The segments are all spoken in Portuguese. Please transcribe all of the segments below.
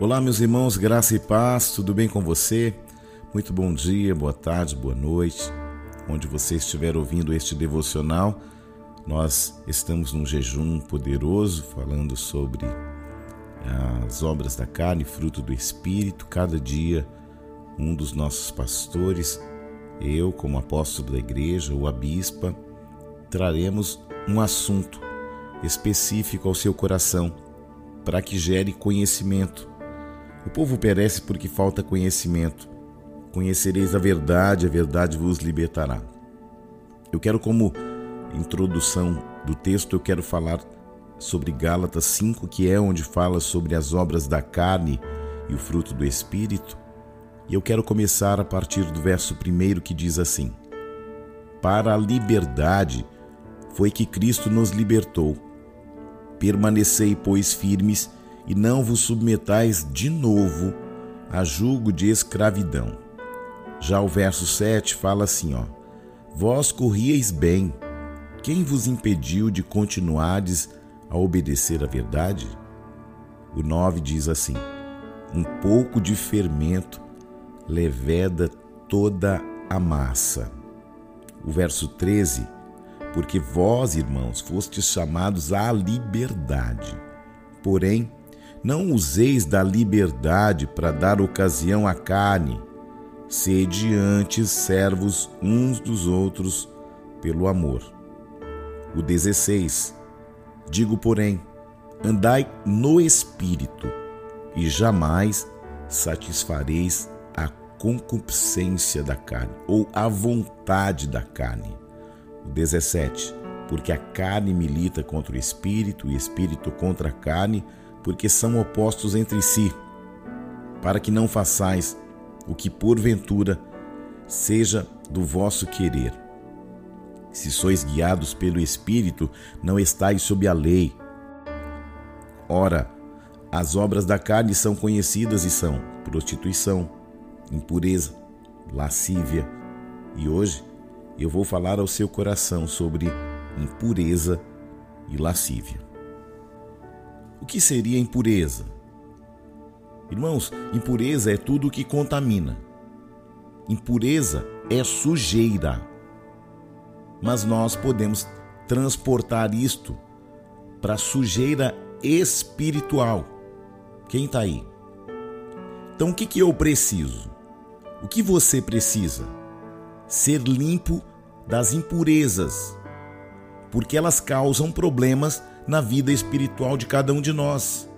Olá, meus irmãos, graça e paz, tudo bem com você? Muito bom dia, boa tarde, boa noite. Onde você estiver ouvindo este devocional, nós estamos num jejum poderoso falando sobre as obras da carne, fruto do Espírito. Cada dia, um dos nossos pastores, eu, como apóstolo da igreja, ou a bispa, traremos um assunto específico ao seu coração para que gere conhecimento o povo perece porque falta conhecimento. Conhecereis a verdade, a verdade vos libertará. Eu quero, como introdução do texto, eu quero falar sobre Gálatas 5, que é onde fala sobre as obras da carne e o fruto do Espírito. E eu quero começar a partir do verso 1 que diz assim: Para a liberdade foi que Cristo nos libertou. Permanecei, pois, firmes e não vos submetais de novo a julgo de escravidão. Já o verso 7 fala assim, ó: Vós corrieis bem. Quem vos impediu de continuardes a obedecer à verdade? O 9 diz assim: Um pouco de fermento leveda toda a massa. O verso 13: Porque vós, irmãos, fostes chamados à liberdade. Porém, não useis da liberdade para dar ocasião à carne, sede antes servos uns dos outros pelo amor. O 16. Digo, porém, andai no espírito, e jamais satisfareis a concupiscência da carne, ou a vontade da carne. O 17. Porque a carne milita contra o espírito, e o espírito contra a carne, porque são opostos entre si, para que não façais o que porventura seja do vosso querer. Se sois guiados pelo Espírito, não estáis sob a lei. Ora, as obras da carne são conhecidas e são prostituição, impureza, lascívia. E hoje eu vou falar ao seu coração sobre impureza e lascívia. O que seria impureza? Irmãos, impureza é tudo que contamina. Impureza é sujeira. Mas nós podemos transportar isto para sujeira espiritual. Quem está aí? Então, o que, que eu preciso? O que você precisa? Ser limpo das impurezas, porque elas causam problemas na vida espiritual de cada um de nós.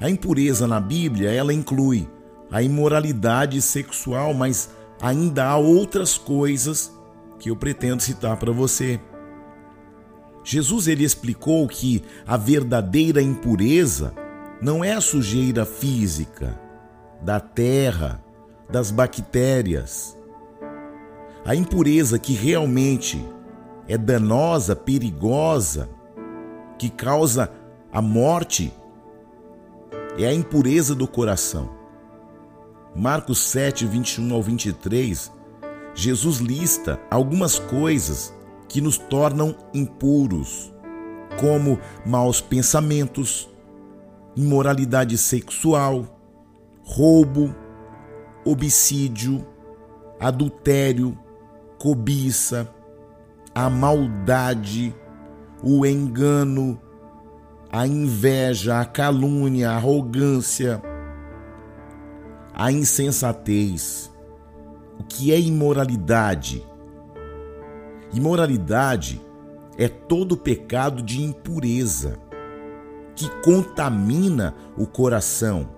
A impureza na Bíblia, ela inclui a imoralidade sexual, mas ainda há outras coisas que eu pretendo citar para você. Jesus ele explicou que a verdadeira impureza não é a sujeira física da terra, das bactérias. A impureza que realmente é danosa, perigosa, que causa a morte é a impureza do coração. Marcos 7, 21 ao 23, Jesus lista algumas coisas que nos tornam impuros, como maus pensamentos, imoralidade sexual, roubo, homicídio, adultério, cobiça, a maldade, o engano, a inveja, a calúnia, a arrogância, a insensatez. O que é imoralidade? Imoralidade é todo pecado de impureza que contamina o coração,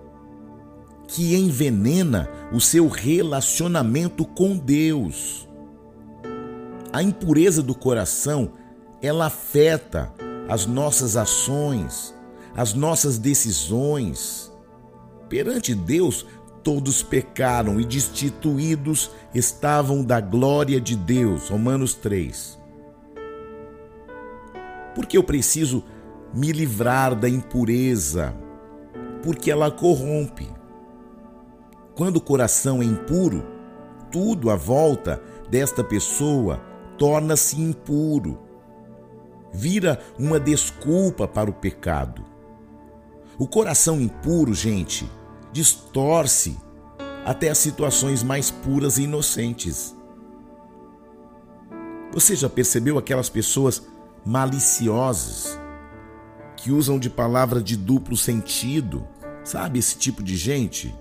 que envenena o seu relacionamento com Deus. A impureza do coração ela afeta as nossas ações, as nossas decisões. Perante Deus, todos pecaram e destituídos estavam da glória de Deus. Romanos 3. Porque eu preciso me livrar da impureza? Porque ela corrompe. Quando o coração é impuro, tudo à volta desta pessoa torna-se impuro vira uma desculpa para o pecado. O coração impuro, gente, distorce até as situações mais puras e inocentes. Você já percebeu aquelas pessoas maliciosas que usam de palavra de duplo sentido? Sabe esse tipo de gente?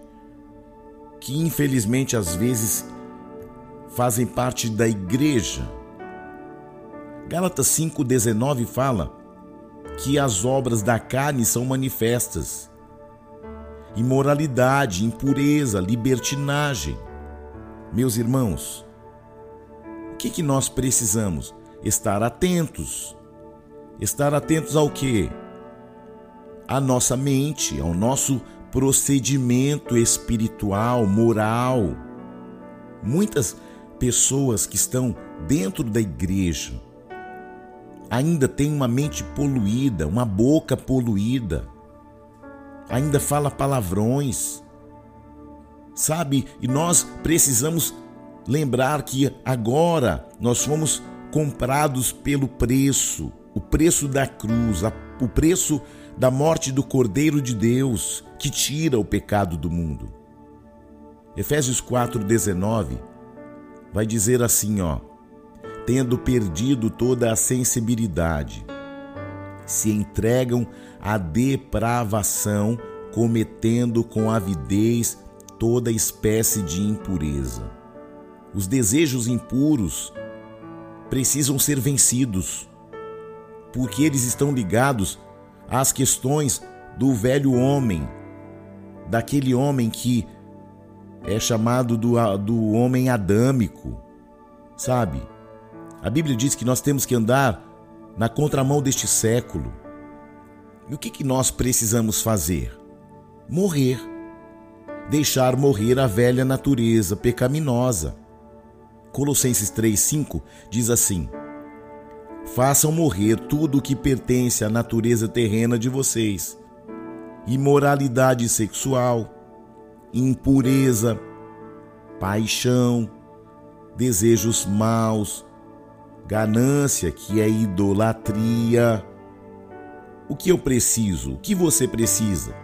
Que infelizmente às vezes fazem parte da igreja. Gálatas 5,19 fala que as obras da carne são manifestas: imoralidade, impureza, libertinagem. Meus irmãos, o que, que nós precisamos? Estar atentos. Estar atentos ao que? À nossa mente, ao nosso procedimento espiritual, moral. Muitas pessoas que estão dentro da igreja ainda têm uma mente poluída, uma boca poluída, ainda fala palavrões, sabe? E nós precisamos lembrar que agora nós fomos comprados pelo preço, o preço da cruz, o preço da morte do Cordeiro de Deus que tira o pecado do mundo. Efésios 4:19 vai dizer assim, ó: tendo perdido toda a sensibilidade, se entregam à depravação, cometendo com avidez toda espécie de impureza. Os desejos impuros precisam ser vencidos, porque eles estão ligados às questões do velho homem, daquele homem que é chamado do, do homem adâmico, sabe? A Bíblia diz que nós temos que andar na contramão deste século. E o que, que nós precisamos fazer? Morrer. Deixar morrer a velha natureza pecaminosa. Colossenses 3,5 diz assim: Façam morrer tudo o que pertence à natureza terrena de vocês: imoralidade sexual, impureza, paixão, desejos maus, ganância, que é idolatria. O que eu preciso? O que você precisa?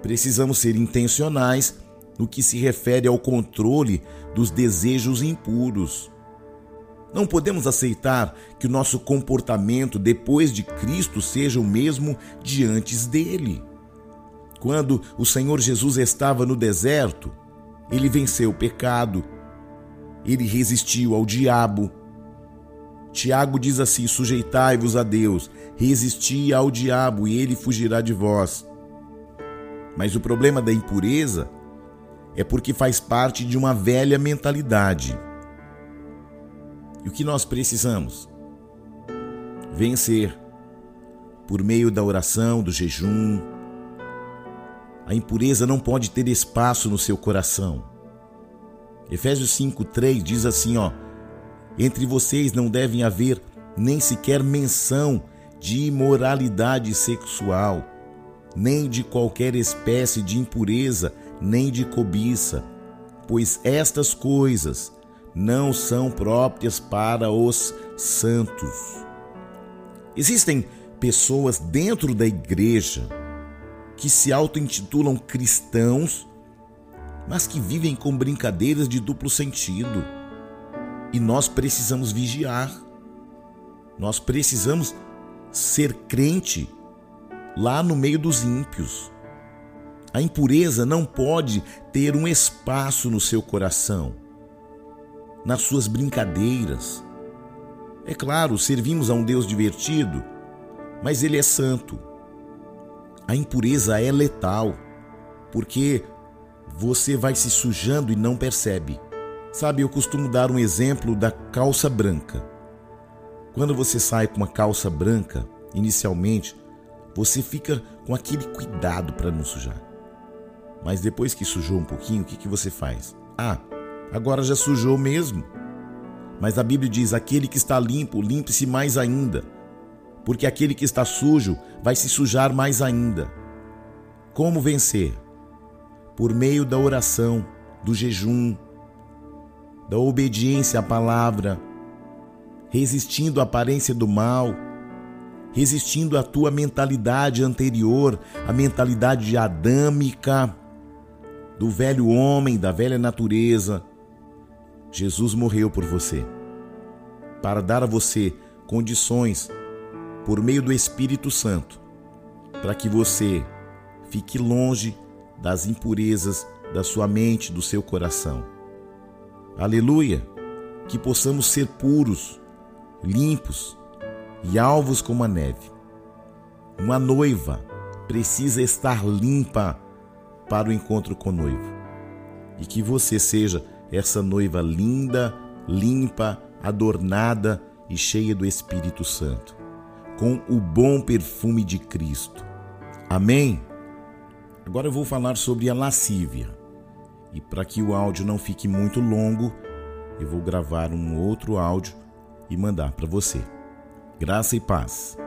Precisamos ser intencionais no que se refere ao controle dos desejos impuros. Não podemos aceitar que o nosso comportamento depois de Cristo seja o mesmo de antes dele. Quando o Senhor Jesus estava no deserto, ele venceu o pecado, ele resistiu ao diabo. Tiago diz assim: sujeitai-vos a Deus, resisti ao diabo e ele fugirá de vós. Mas o problema da impureza é porque faz parte de uma velha mentalidade. E o que nós precisamos? Vencer por meio da oração, do jejum, a impureza não pode ter espaço no seu coração. Efésios 5:3 diz assim, ó: Entre vocês não devem haver nem sequer menção de imoralidade sexual, nem de qualquer espécie de impureza, nem de cobiça, pois estas coisas não são próprias para os santos. Existem pessoas dentro da igreja que se auto-intitulam cristãos, mas que vivem com brincadeiras de duplo sentido. E nós precisamos vigiar. Nós precisamos ser crente lá no meio dos ímpios. A impureza não pode ter um espaço no seu coração, nas suas brincadeiras. É claro, servimos a um Deus divertido, mas Ele é santo a impureza é letal, porque você vai se sujando e não percebe. Sabe, eu costumo dar um exemplo da calça branca. Quando você sai com uma calça branca, inicialmente, você fica com aquele cuidado para não sujar. Mas depois que sujou um pouquinho, o que, que você faz? Ah, agora já sujou mesmo. Mas a Bíblia diz: aquele que está limpo, limpe-se mais ainda porque aquele que está sujo vai se sujar mais ainda. Como vencer? Por meio da oração, do jejum, da obediência à palavra, resistindo à aparência do mal, resistindo à tua mentalidade anterior, a mentalidade adâmica do velho homem, da velha natureza. Jesus morreu por você para dar a você condições por meio do Espírito Santo para que você fique longe das impurezas da sua mente, do seu coração. Aleluia! Que possamos ser puros, limpos e alvos como a neve. Uma noiva precisa estar limpa para o encontro com o noivo. E que você seja essa noiva linda, limpa, adornada e cheia do Espírito Santo, com o bom perfume de Cristo. Amém? Agora eu vou falar sobre a lascívia. E para que o áudio não fique muito longo, eu vou gravar um outro áudio e mandar para você. Graça e paz.